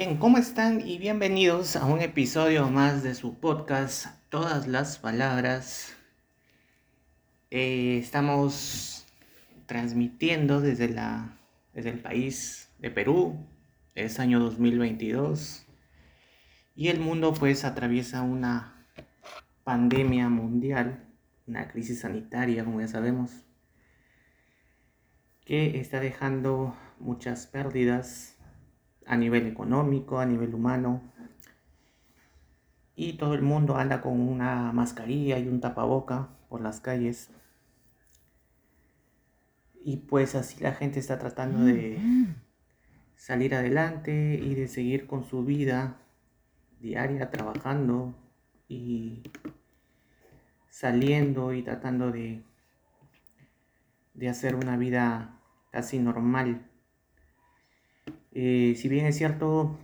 Bien, ¿cómo están? Y bienvenidos a un episodio más de su podcast, Todas las Palabras. Eh, estamos transmitiendo desde, la, desde el país de Perú, es año 2022, y el mundo pues atraviesa una pandemia mundial, una crisis sanitaria, como ya sabemos, que está dejando muchas pérdidas a nivel económico, a nivel humano. Y todo el mundo anda con una mascarilla y un tapaboca por las calles. Y pues así la gente está tratando de salir adelante y de seguir con su vida diaria, trabajando y saliendo y tratando de, de hacer una vida casi normal eh, si bien es cierto,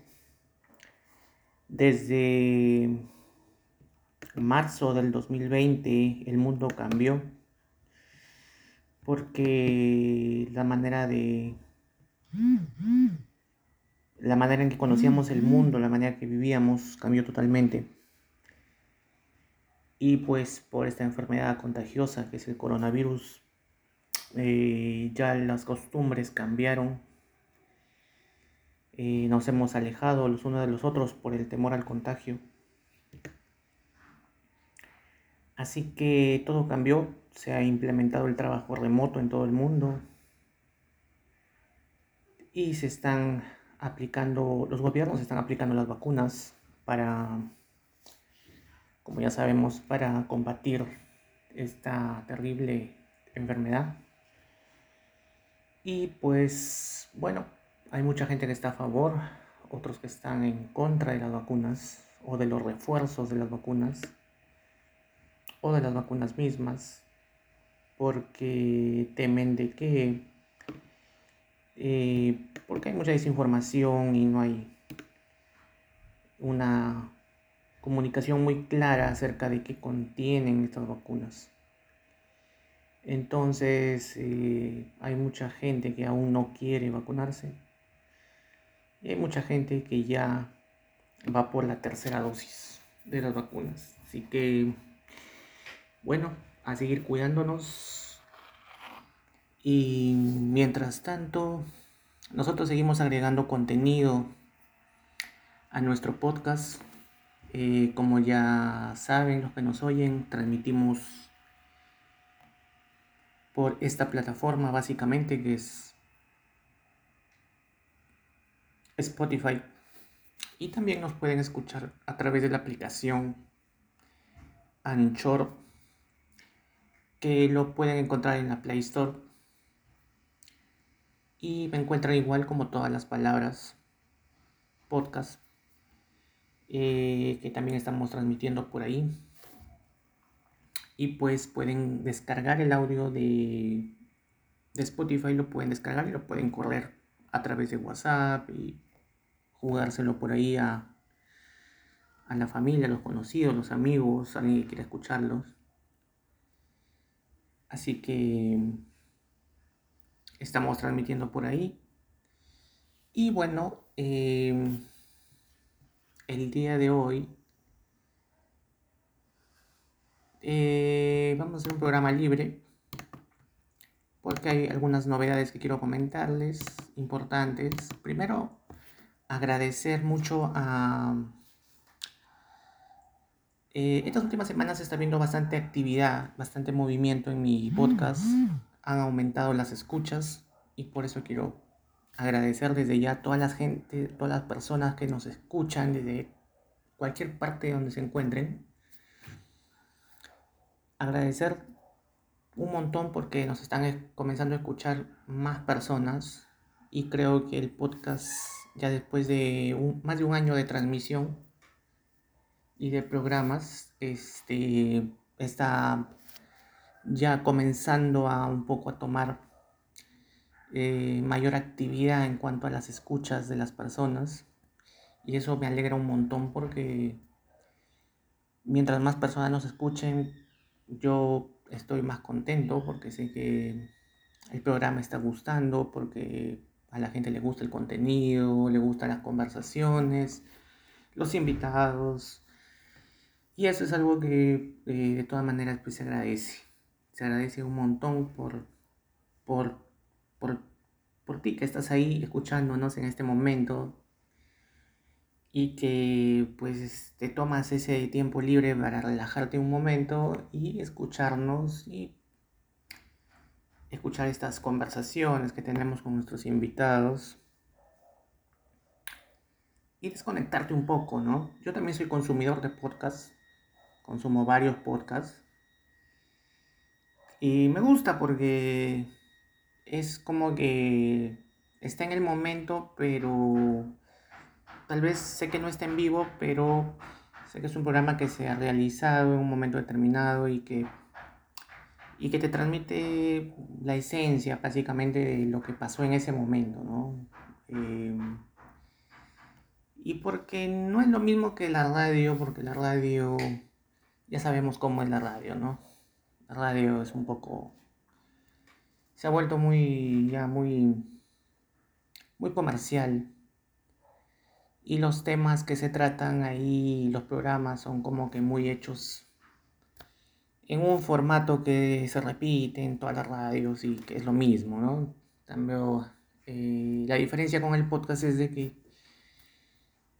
desde marzo del 2020 el mundo cambió porque la manera de la manera en que conocíamos el mundo, la manera que vivíamos cambió totalmente. Y pues por esta enfermedad contagiosa que es el coronavirus, eh, ya las costumbres cambiaron, nos hemos alejado los unos de los otros por el temor al contagio. Así que todo cambió, se ha implementado el trabajo remoto en todo el mundo y se están aplicando, los gobiernos están aplicando las vacunas para, como ya sabemos, para combatir esta terrible enfermedad. Y pues bueno, hay mucha gente que está a favor, otros que están en contra de las vacunas o de los refuerzos de las vacunas o de las vacunas mismas porque temen de que eh, porque hay mucha desinformación y no hay una comunicación muy clara acerca de qué contienen estas vacunas. Entonces eh, hay mucha gente que aún no quiere vacunarse y hay mucha gente que ya va por la tercera dosis de las vacunas. Así que, bueno, a seguir cuidándonos. Y mientras tanto, nosotros seguimos agregando contenido a nuestro podcast. Eh, como ya saben los que nos oyen, transmitimos por esta plataforma básicamente que es Spotify. Y también nos pueden escuchar a través de la aplicación Anchor, que lo pueden encontrar en la Play Store. Y me encuentran igual como todas las palabras podcast, eh, que también estamos transmitiendo por ahí. Y pues pueden descargar el audio de, de Spotify, lo pueden descargar y lo pueden correr a través de WhatsApp y jugárselo por ahí a, a la familia, a los conocidos, los amigos, alguien que quiera escucharlos. Así que estamos transmitiendo por ahí. Y bueno, em, el día de hoy eh, vamos a hacer un programa libre porque hay algunas novedades que quiero comentarles importantes. Primero, agradecer mucho a... Eh, estas últimas semanas se está viendo bastante actividad, bastante movimiento en mi podcast. Han aumentado las escuchas y por eso quiero agradecer desde ya a toda la gente, todas las personas que nos escuchan desde cualquier parte donde se encuentren. Agradecer un montón porque nos están comenzando a escuchar más personas y creo que el podcast ya después de más de un año de transmisión y de programas, este, está ya comenzando a un poco a tomar eh, mayor actividad en cuanto a las escuchas de las personas. Y eso me alegra un montón porque mientras más personas nos escuchen, yo estoy más contento porque sé que el programa está gustando, porque a la gente le gusta el contenido, le gustan las conversaciones, los invitados. Y eso es algo que eh, de todas maneras pues se agradece. Se agradece un montón por, por, por, por ti que estás ahí escuchándonos en este momento y que pues te tomas ese tiempo libre para relajarte un momento y escucharnos y escuchar estas conversaciones que tenemos con nuestros invitados y desconectarte un poco, ¿no? Yo también soy consumidor de podcasts, consumo varios podcasts y me gusta porque es como que está en el momento, pero tal vez sé que no está en vivo, pero sé que es un programa que se ha realizado en un momento determinado y que, y que te transmite la esencia básicamente de lo que pasó en ese momento, ¿no? Em, y porque no es lo mismo que la radio, porque la radio, ya sabemos cómo es la radio, ¿no? La radio es un poco, se ha vuelto muy, ya muy, muy comercial y los temas que se tratan ahí, los programas son como que muy hechos en un formato que se repite en todas las radios y que es lo mismo, ¿no? También, eh, la diferencia con el podcast es de que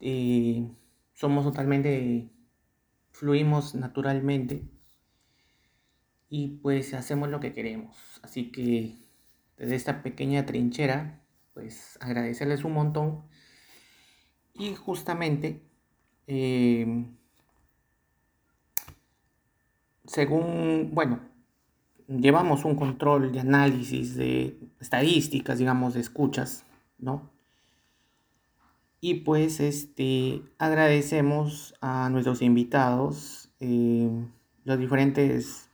eh, somos totalmente, fluimos naturalmente y pues hacemos lo que queremos. Así que desde esta pequeña trinchera, pues agradecerles un montón y justamente, em, según, bueno, llevamos un control de análisis de estadísicas, digamos, de escuchas, ¿no? Y pues este, agradecemos a nuestros invitados, los diferentes,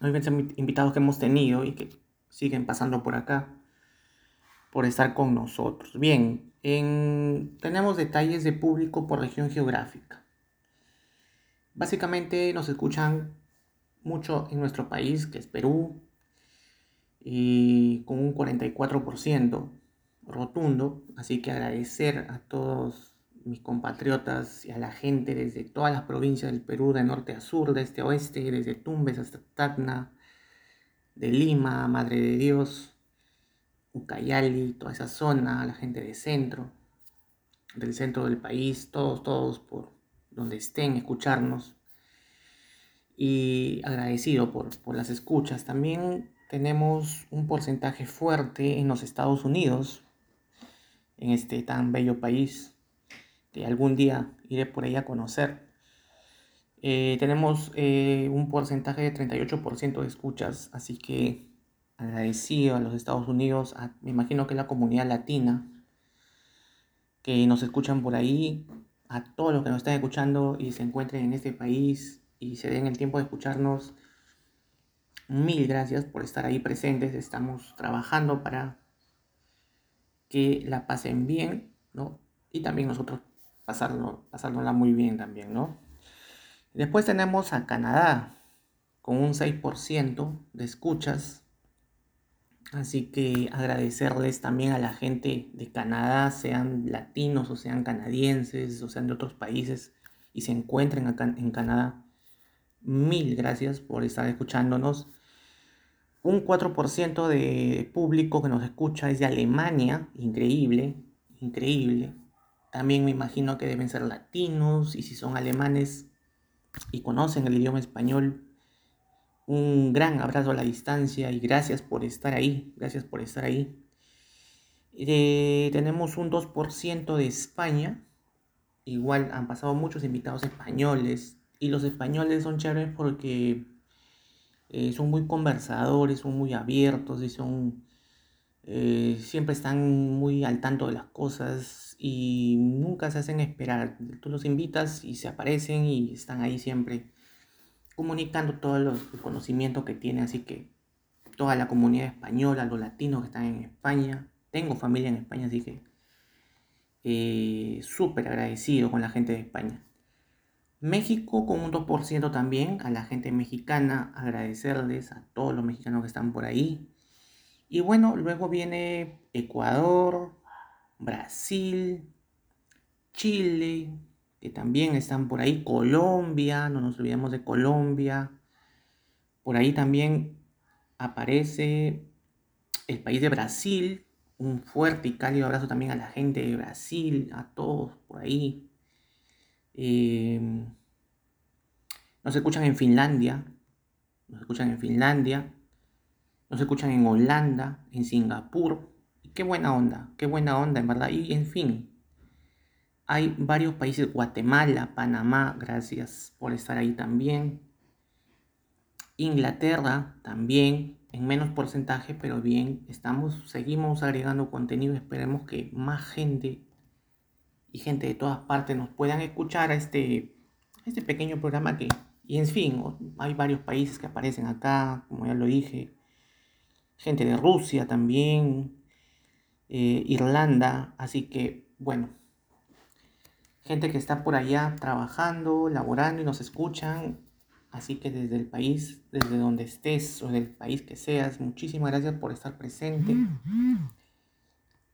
los diferentes invitados que hemos tenido y que siguen pasando por acá, por estar con nosotros. Bien, tenemos detalles de público por región geográfica. Básicamente nos escuchan mucho en nuestro país, que es Perú, y con un 44% rotundo. Así que agradecer a todos mis compatriotas y a la gente desde todas las provincias del Perú, de norte a sur, de este a oeste, desde Tumbes hasta Tacna, de Lima, Madre de Dios, Ucayali, toda esa zona, la gente de centro, del centro del país, todos, todos por donde estén, escucharnos. Y agradecido por, por las escuchas. También tenemos un porcentaje fuerte en los Estados Unidos, en este tan bello país, que algún día iré por ahí a conocer. Eh, tenemos eh, un porcentaje de 38% de escuchas, así que agradecido a los Estados Unidos, me imagino que la comunidad latina, que nos escuchan por ahí, a todos los que nos están escuchando y se encuentren en este país y se den el tiempo de escucharnos. Mil gracias por estar ahí presentes. Estamos trabajando para que la pasen bien, ¿no? Y también nosotros pasarlo, pasárnosla muy bien también, ¿no? Después tenemos a Canadá con un 6% de escuchas Así que agradecerles también a la gente de Canadá, sean latinos o sean canadienses o sean de otros países y se encuentren acá en Canadá. Mil gracias por estar escuchándonos. Un 4% de público que nos escucha es de Alemania, increíble, increíble. También me imagino que deben ser latinos y si son alemanes y conocen el idioma español, un gran abrazo a la distancia y gracias por estar ahí, gracias por estar ahí. Eh, tenemos un 2% de España, igual han pasado muchos invitados españoles y los españoles son chéveres porque eh, son muy conversadores, son muy abiertos y son... Eh, siempre están muy al tanto de las cosas y nunca se hacen esperar. Tú los invitas y se aparecen y están ahí siempre comunicando todo el conocimiento que tiene, así que toda la comunidad española, los latinos que están en España, tengo familia en España, así que eh, súper agradecido con la gente de España. México con un 2% también, a la gente mexicana, agradecerles a todos los mexicanos que están por ahí. Y bueno, luego viene Ecuador, Brasil, Chile, que también están por ahí, Colombia, no nos olvidemos de Colombia. Por ahí también aparece el país de Brasil. Un fuerte y cálido abrazo también a la gente de Brasil, a todos por ahí. Em, nos escuchan en Finlandia, nos escuchan en Finlandia, nos escuchan en Holanda, en Singapur. qué buena onda, qué buena onda, en verdad. Y en fin, hay varios países, Guatemala, Panamá, gracias por estar ahí también. Inglaterra también, en menos porcentaje, pero bien, estamos, seguimos agregando contenido, esperemos que más gente y gente de todas partes nos puedan escuchar a este, este pequeño programa que, y en fin, hay varios países que aparecen acá, como ya lo dije, gente de Rusia también, eh, Irlanda, así que bueno, gente que está por allá trabajando, laborando y nos escuchan, así que desde el país, desde donde estés o del país que seas, muchísimas gracias por estar presente.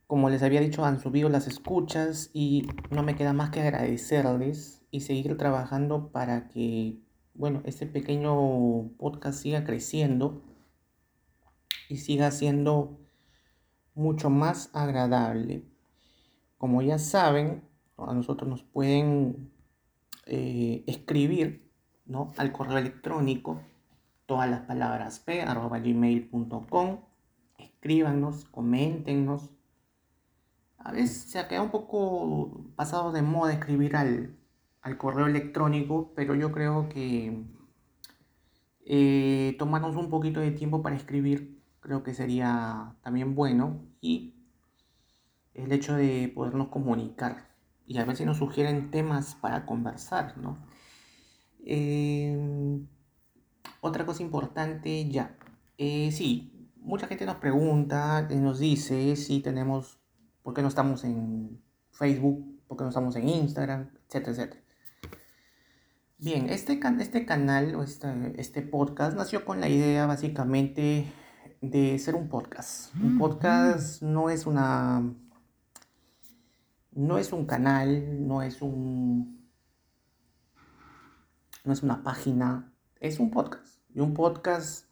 Como les había dicho, han subido las escuchas y no me queda más que agradecerles y seguir trabajando para que, bueno, este pequeño podcast siga creciendo y siga siendo mucho más agradable. Como ya saben, a nosotros nos pueden eh, escribir ¿no? al correo electrónico todas las palabras p arroba gmail.com escríbanos, coméntenos. A veces se ha quedado un poco pasado de moda escribir al, correo electrónico, pero yo creo que eh, tomarnos un poquito de tiempo para escribir creo que sería también bueno y el hecho de podernos comunicar y a ver si nos sugieren temas para conversar, ¿no? Em, otra cosa importante ya, eh, sí, mucha gente nos pregunta, nos dice si tenemos ¿Por qué no estamos en Facebook? ¿Por qué no estamos en Instagram? Etcétera, etcétera. Bien, este, este canal o este, este podcast nació con la idea básicamente de ser un podcast. Un podcast no es una... No es un canal, no es un... No es una página, es un podcast. Y un podcast,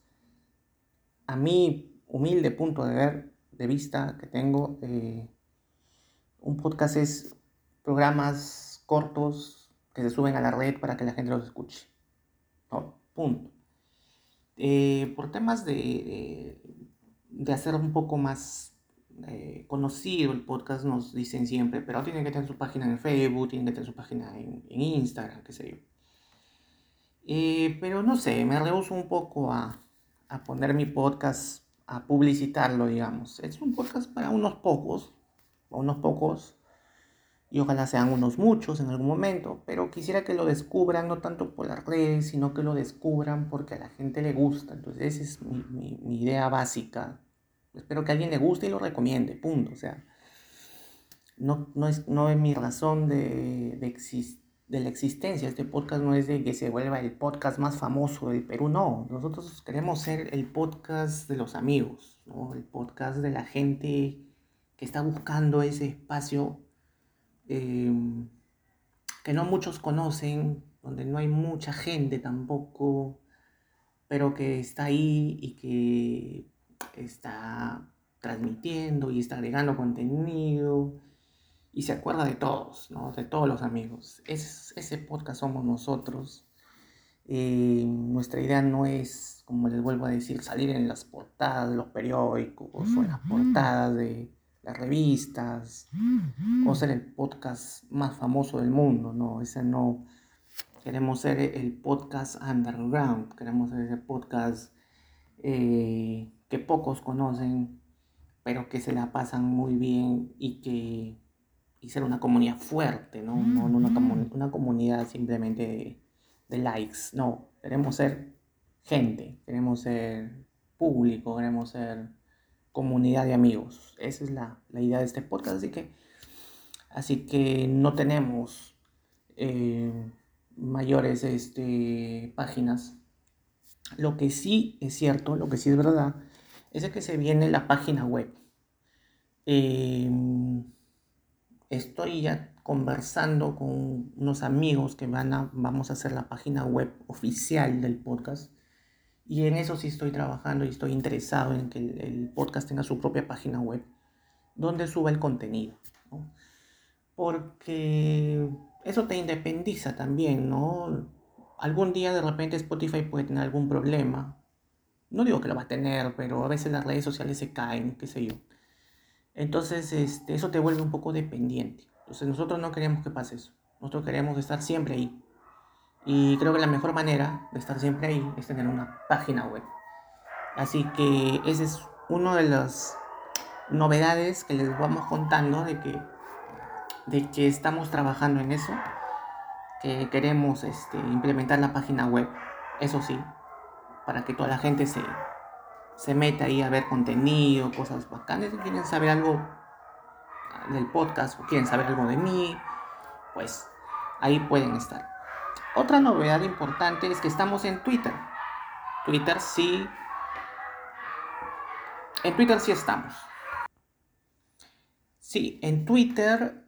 a mi humilde punto de ver, de vista que tengo, eh, un podcast es programas cortos que se suben a la red para que la gente los escuche. punto. Eh, por temas de, de, hacer un poco más eh, conocido el podcast nos dicen siempre, pero tienen que tener su página en Facebook, tienen que tener su página en, Instagram, qué sé yo. Eh, pero no sé, me rehuso un poco a, a poner mi podcast, a publicitarlo, digamos. Es un podcast para unos pocos, unos pocos, y ojalá sean unos muchos en algún momento, pero quisiera que lo descubran no tanto por las redes, sino que lo descubran porque a la gente le gusta. Entonces esa es mi, idea básica. Espero que a alguien le guste y lo recomiende, punto. O sea, no, no, es, no es mi razón de, de, de la existencia. Este podcast no es de que se vuelva el podcast más famoso del Perú, no. Nosotros queremos ser el podcast de los amigos, ¿no? el podcast de la gente que está buscando ese espacio em, que no muchos conocen, donde no hay mucha gente tampoco, pero que está ahí y que está transmitiendo y está agregando contenido y se acuerda de todos, ¿no? de todos los amigos. Es, ese podcast somos nosotros. Em, nuestra idea no es, como les vuelvo a decir, salir en las portadas de los periódicos o en las portadas de, las revistas, o ser el podcast más famoso del mundo, no, ese no. Queremos ser el podcast underground, queremos ser ese podcast eh, que pocos conocen, pero que se la pasan muy bien y que y ser una comunidad fuerte, no, no, una, una, comunidad simplemente de, de likes, no, queremos ser gente, queremos ser público, queremos ser comunidad de amigos. Esa es la, idea de este podcast. Así que, así que no tenemos eh, mayores este, páginas. Lo que sí es cierto, lo que sí es verdad, es de que se viene la página web. Em, estoy ya conversando con unos amigos que van a, vamos a hacer la página web oficial del podcast. Y en eso sí estoy trabajando y estoy interesado en que el, podcast tenga su propia página web donde suba el contenido. Porque eso te independiza también, ¿no? Algún día de repente Spotify puede tener algún problema no digo que lo va a tener, pero a veces las redes sociales se caen, qué sé yo. Entonces, este, eso te vuelve un poco dependiente. Entonces, nosotros no queremos que pase eso. Nosotros queremos estar siempre ahí. Y creo que la mejor manera de estar siempre ahí es tener una página web. Así que esa es una de las novedades que les vamos contando de que, de que estamos trabajando en eso. Que queremos este, implementar la página web. Eso sí, para que toda la gente se, se meta ahí a ver contenido, cosas bacanas. Si quieren saber algo del podcast o quieren saber algo de mí, pues ahí pueden estar. Otra novedad importante es que estamos en Twitter. Twitter sí. En Twitter sí estamos. Sí, en Twitter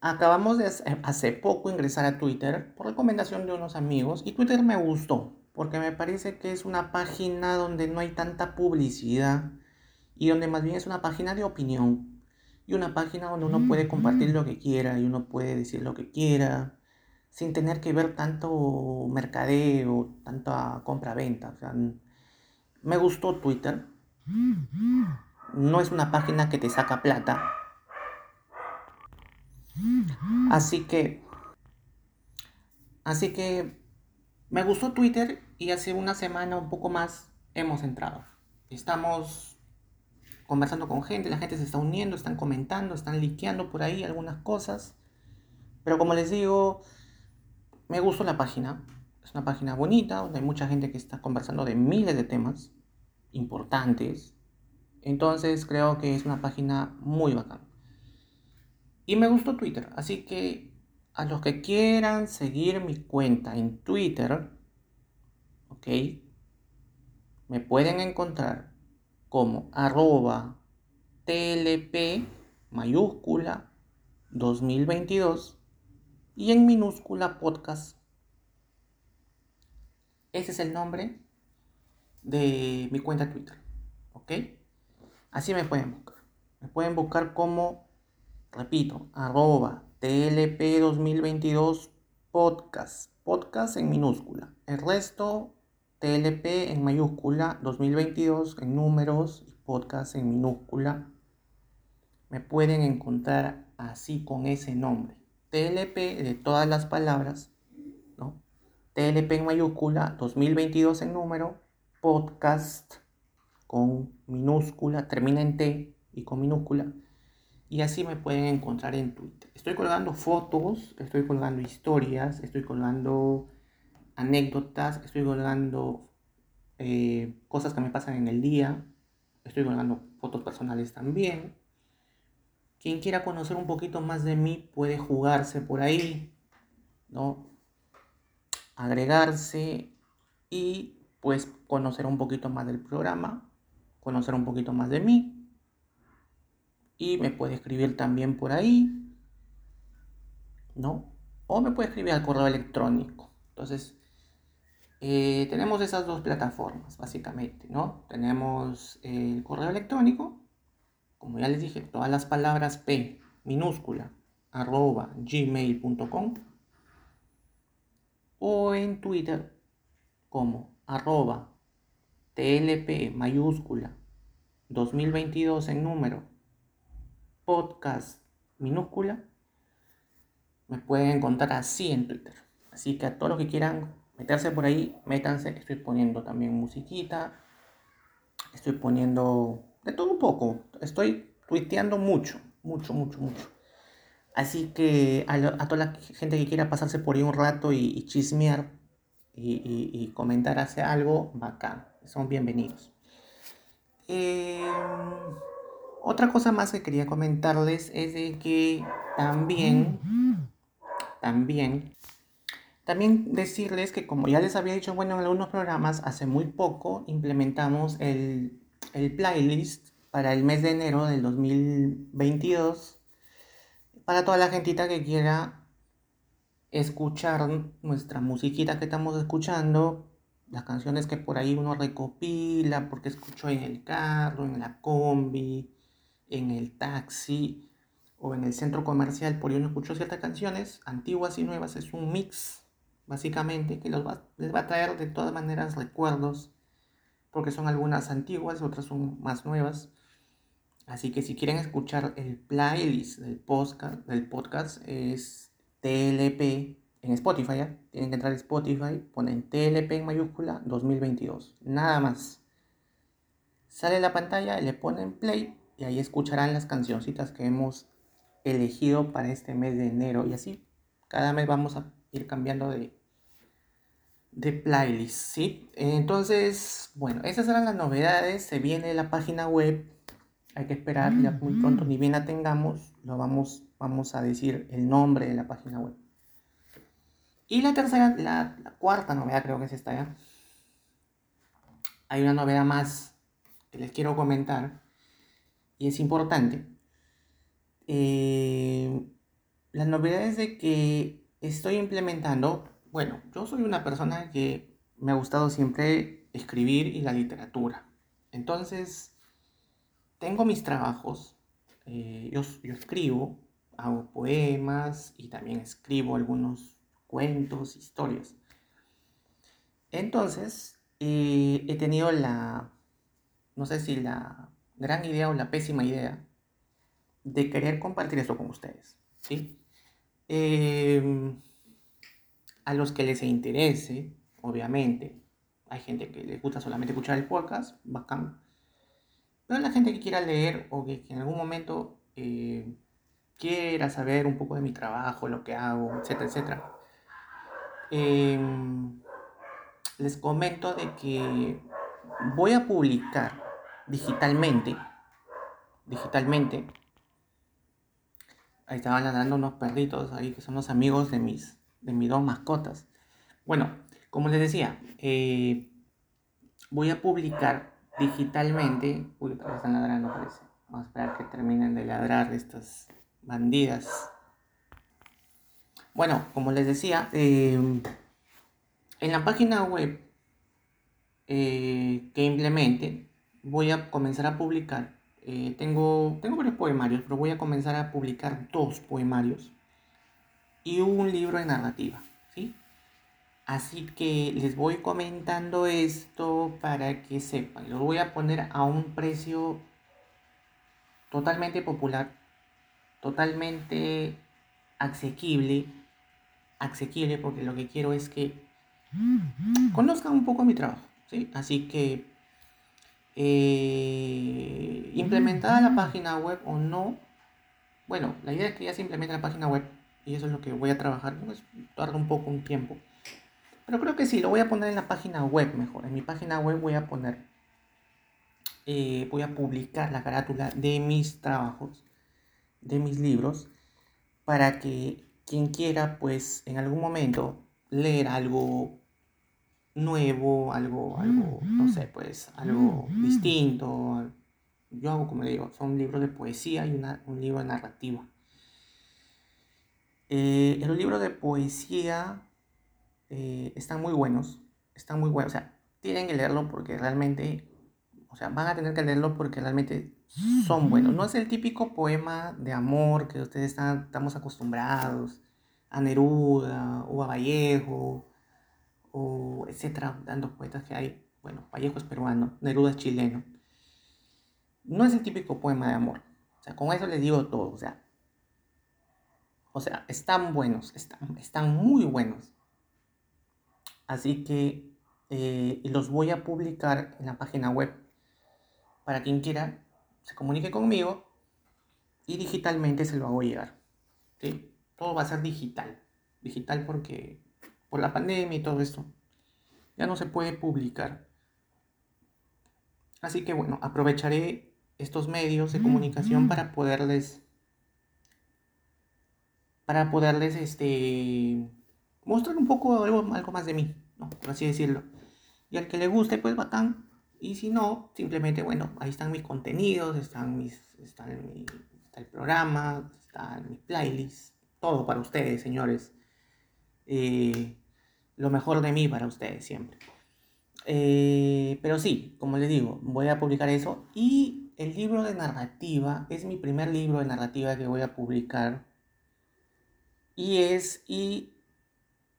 acabamos de hace poco ingresar a Twitter por recomendación de unos amigos y Twitter me gustó porque me parece que es una página donde no hay tanta publicidad y donde más bien es una página de opinión y una página donde uno puede compartir lo que quiera y uno puede decir lo que quiera sin tener que ver tanto mercadeo, tanta compra-venta. O sea, me gustó Twitter. No es una página que te saca plata. Así que, así que me gustó Twitter y hace una semana, un poco más, hemos entrado. Estamos conversando con gente, la gente se está uniendo, están comentando, están liqueando por ahí algunas cosas. Pero como les digo, me gustó la página. Es una página bonita, donde hay mucha gente que está conversando de miles de temas importantes. Entonces creo que es una página muy bacana. Y me gustó Twitter, así que a los que quieran seguir mi cuenta en Twitter, ¿ok? Me pueden encontrar como arroba tlp mayúscula 2022 y en minúscula podcast. Ese es el nombre de mi cuenta Twitter, ¿ok? Así me pueden buscar. Me pueden buscar como, repito, arroba TLP 2022 podcast, podcast en minúscula. El resto TLP en mayúscula, 2022 en números y podcast en minúscula. Me pueden encontrar así con ese nombre. TLP de todas las palabras, ¿no? TLP en mayúscula, 2022 en número, podcast con minúscula, termina en T y con minúscula y así me pueden encontrar en Twitter. Estoy colgando fotos, estoy colgando historias, estoy colgando anécdotas, estoy colgando eh, cosas que me pasan en el día, estoy colgando fotos personales también. Quien quiera conocer un poquito más de mí puede jugarse por ahí, ¿no? Agregarse y pues conocer un poquito más del programa, conocer un poquito más de mí y me puede escribir también por ahí, ¿no? O me puede escribir al correo electrónico. Entonces, eh, tenemos esas dos plataformas, básicamente, ¿no? Tenemos el correo electrónico, como ya les dije, todas las palabras P minúscula, arroba gmail.com, o en Twitter como arroba tlp mayúscula 2022 en número podcast minúscula, me pueden encontrar así en Twitter. Así que a todos los que quieran meterse por ahí, métanse. Estoy poniendo también musiquita. Estoy poniendo de todo un poco. Estoy tuiteando mucho, mucho, mucho, mucho. Así que a, toda la gente que quiera pasarse por ahí un rato y, chismear y, comentar hace algo, bacán. Son bienvenidos. Eh, otra cosa más que quería comentarles es de que también, también, también decirles que como ya les había dicho, bueno, en algunos programas hace muy poco implementamos el, el playlist para el mes de enero del 2022 para toda la gentita que quiera escuchar nuestra musiquita que estamos escuchando, las canciones que por ahí uno recopila porque escuchó en el carro, en la combi, en el taxi o en el centro comercial, por ahí uno escuchó ciertas canciones, antiguas y nuevas, es un mix básicamente que les va a traer de todas maneras recuerdos porque son algunas antiguas, otras son más nuevas. Así que si quieren escuchar el playlist del podcast, del podcast es TLP en Spotify, tienen que entrar a Spotify, ponen TLP en mayúscula 2022, nada más. Sale la pantalla, le ponen play y ahí escucharán las cancioncitas que hemos elegido para este mes de enero y así cada mes vamos a ir cambiando de, de playlist, ¿sí? Entonces, bueno, esas eran las novedades. Se viene la página web. Hay que esperar, ya muy pronto, ni bien la tengamos, lo vamos, vamos a decir el nombre de la página web. Y la tercera, la, cuarta novedad creo que es esta ya. Hay una novedad más que les quiero comentar y es importante. Eh, la novedad es de que estoy implementando bueno, yo soy una persona que me ha gustado siempre escribir y la literatura. Entonces, tengo mis trabajos, eh, yo, escribo, hago poemas y también escribo algunos cuentos, historias. Entonces, eh, he tenido la, no sé si la gran idea o la pésima idea de querer compartir esto con ustedes. ¿sí? Eh, a los que les interese, obviamente. Hay gente que les gusta solamente escuchar el podcast, bacán. Pero la gente que quiera leer o que, en algún momento eh, quiera saber un poco de mi trabajo, lo que hago, etcétera, etcétera. Em, les comento de que voy a publicar digitalmente, digitalmente. Ahí estaban ladrando unos perritos ahí que son los amigos de mis de mis dos mascotas. Bueno, como les decía, eh, voy a publicar digitalmente. Uy, están ladrando, parece. Vamos a esperar que terminen de ladrar estas bandidas. Bueno, como les decía, eh, en la página web eh, que implemente, voy a comenzar a publicar. tengo, tengo varios poemarios, pero voy a comenzar a publicar dos poemarios y un libro de narrativa, ¿sí? Así que les voy comentando esto para que sepan. Lo voy a poner a un precio totalmente popular, totalmente asequible, asequible porque lo que quiero es que conozcan un poco mi trabajo, ¿sí? Así que eh, implementada la página web o no, bueno, la idea es que ya se implemente la página web y eso es lo que voy a trabajar. Pues, tarda un poco, un tiempo. Pero creo que sí, lo voy a poner en la página web mejor. En mi página web voy a poner, eh, voy a publicar la carátula de mis trabajos, de mis libros, para que quien quiera, pues en algún momento leer algo nuevo, algo, algo, no sé, pues algo distinto. Yo hago, como le digo, son libros de poesía y un libro de narrativa. Eh, los libros de poesía eh, están muy buenos, están muy buenos, o sea, tienen que leerlo porque realmente, o sea, van a tener que leerlo porque realmente son buenos. No es el típico poema de amor que ustedes están, estamos acostumbrados a Neruda o a Vallejo o etcétera, dando poetas que hay. Bueno, Vallejo es peruano, Neruda es chileno. No es el típico poema de amor. O sea, con eso les digo todo. O sea, o sea, están buenos, están, están muy buenos. Así que eh, los voy a publicar en la página web para quien quiera se comunique conmigo y digitalmente se lo hago llegar. Todo va a ser digital. Digital porque por la pandemia y todo esto ya no se puede publicar. Así que bueno, aprovecharé estos medios de comunicación para poderles para poderles este, mostrar un poco algo, algo más de mí, ¿no? por así decirlo. Y al que le guste, pues bacán, Y si no, simplemente, bueno, ahí están mis contenidos, están mis, está el programa, está mi playlist, todo para ustedes, señores. Eh, lo mejor de mí para ustedes siempre. Eh, pero sí, como les digo, voy a publicar eso. Y el libro de narrativa es mi primer libro de narrativa que voy a publicar. Y es y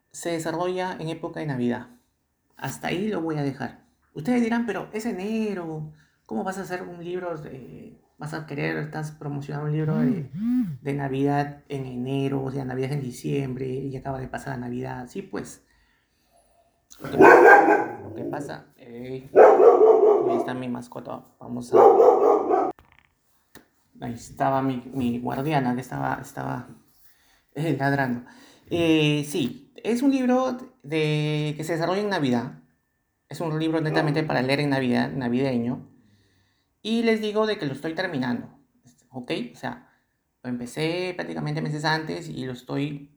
se desarrolla en época de Navidad. Hasta ahí lo voy a dejar. Ustedes dirán, pero es enero. ¿Cómo vas a hacer un libro. Vas a querer, estás promocionando un libro de, de Navidad en enero, o sea, Navidad en diciembre y acaba de pasar la Navidad. Sí, pues lo que pasa, ahí está mi mascota. Vamos a. Ahí estaba mi, guardiana que estaba, estaba eh, ladrando. Eh, sí, es un libro de, que se desarrolla en Navidad. Es un libro netamente para leer en Navidad, navideño. Y les digo de que lo estoy terminando. ¿Ok? O sea, lo empecé prácticamente meses antes y lo estoy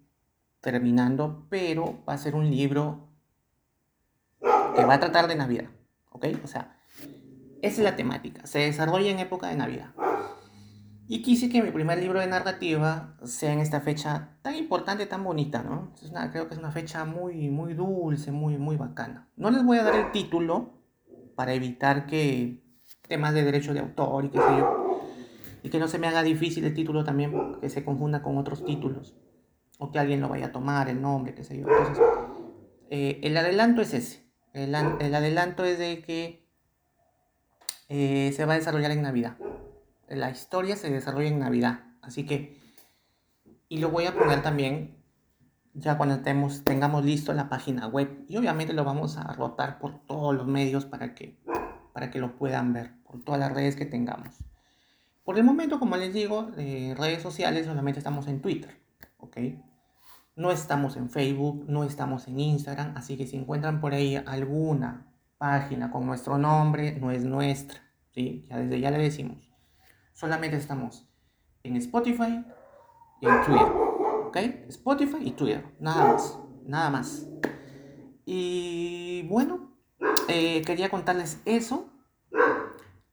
terminando, pero va a ser un libro que va a tratar de Navidad, ¿ok? O sea, esa es la temática, se desarrolla en época de Navidad. Y quise que mi primer libro de narrativa sea en esta fecha tan importante, tan bonita, ¿no? Es una, creo que es una fecha muy, muy dulce, muy, muy bacana. No les voy a dar el título para evitar que temas de derecho de autor y qué sé yo, y que no se me haga difícil el título también, que se confunda con otros títulos, o que alguien lo vaya a tomar, el nombre, qué sé yo. Entonces, eh, el adelanto es ese. El, adelanto es de que eh, se va a desarrollar en Navidad. La historia se desarrolla en Navidad. Así que, y lo voy a poner también ya cuando tengamos listo la página web. Y obviamente lo vamos a rotar por todos los medios para que, para que lo puedan ver, por todas las redes que tengamos. Por el momento, como les digo, de redes sociales solamente estamos en Twitter. ¿Ok? No estamos en Facebook, no estamos en Instagram, así que si encuentran por ahí alguna página con nuestro nombre, no es nuestra, ¿sí? Ya desde ya le decimos. Solamente estamos en Spotify y en Twitter, ¿ok? Spotify y Twitter, nada más, nada más. Y bueno, eh, quería contarles eso.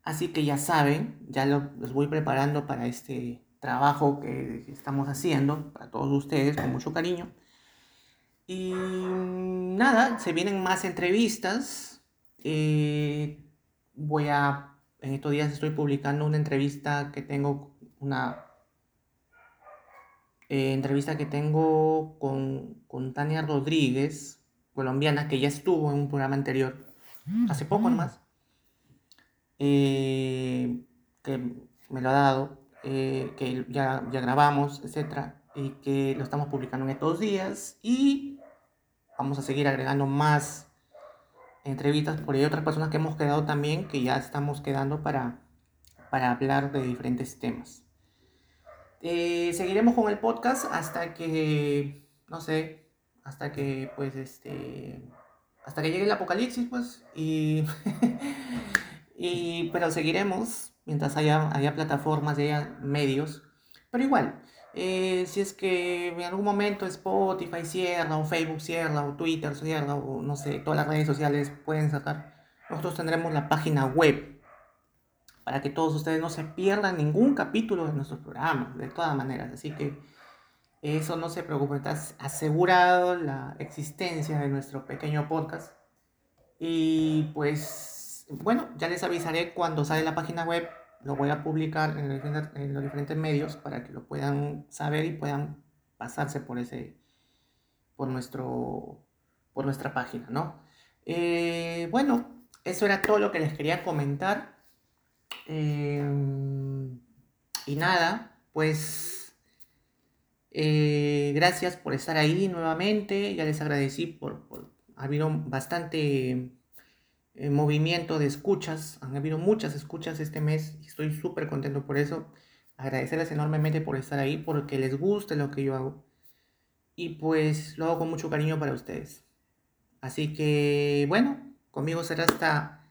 Así que ya saben, ya los voy preparando para este trabajo que estamos haciendo para todos ustedes con mucho cariño. Y nada, se vienen más entrevistas. Eh, voy a, en estos días estoy publicando una entrevista que tengo, una eh, entrevista que tengo con, con Tania Rodríguez, colombiana, que ya estuvo en un programa anterior, hace poco nomás, eh, que me lo ha dado eh, que ya, ya grabamos, etcétera, y que lo estamos publicando en estos días. Y vamos a seguir agregando más entrevistas por ahí otras personas que hemos quedado también, que ya estamos quedando para, para hablar de diferentes temas. Eh, seguiremos con el podcast hasta que, no sé, hasta que, pues, este, hasta que llegue el apocalipsis, pues, y, y pero seguiremos mientras haya, haya plataformas, haya medios. Pero igual, eh, si es que en algún momento Spotify cierra, o Facebook cierra, o Twitter cierra, o no sé, todas las redes sociales pueden sacar, nosotros tendremos la página web para que todos ustedes no se pierdan ningún capítulo de nuestros programas, de todas maneras. Así que eso no se preocupen, está asegurado la existencia de nuestro pequeño podcast. Y pues, bueno, ya les avisaré cuando sale la página web lo voy a publicar en, los diferentes medios para que lo puedan saber y puedan pasarse por ese por nuestro por nuestra página no eh, bueno eso era todo lo que les quería comentar. Eh, y nada pues eh, gracias por estar ahí nuevamente. Ya les agradecí por, por ha habido bastante eh, movimiento de escuchas. Han habido muchas escuchas este mes y estoy súper contento por eso. Agradecerles enormemente por estar ahí, porque les guste lo que yo hago. Y pues lo hago con mucho cariño para ustedes. Así que bueno, conmigo será hasta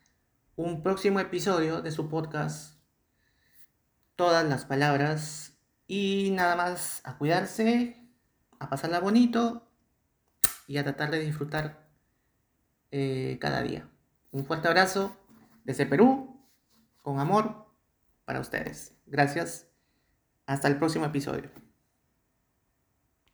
un próximo episodio de su podcast. Todas las palabras. Y nada más a cuidarse, a pasarla bonito y a tratar de disfrutar eh, cada día. Un fuerte abrazo Desde Perú, con amor para ustedes. Gracias. Hasta el próximo episodio.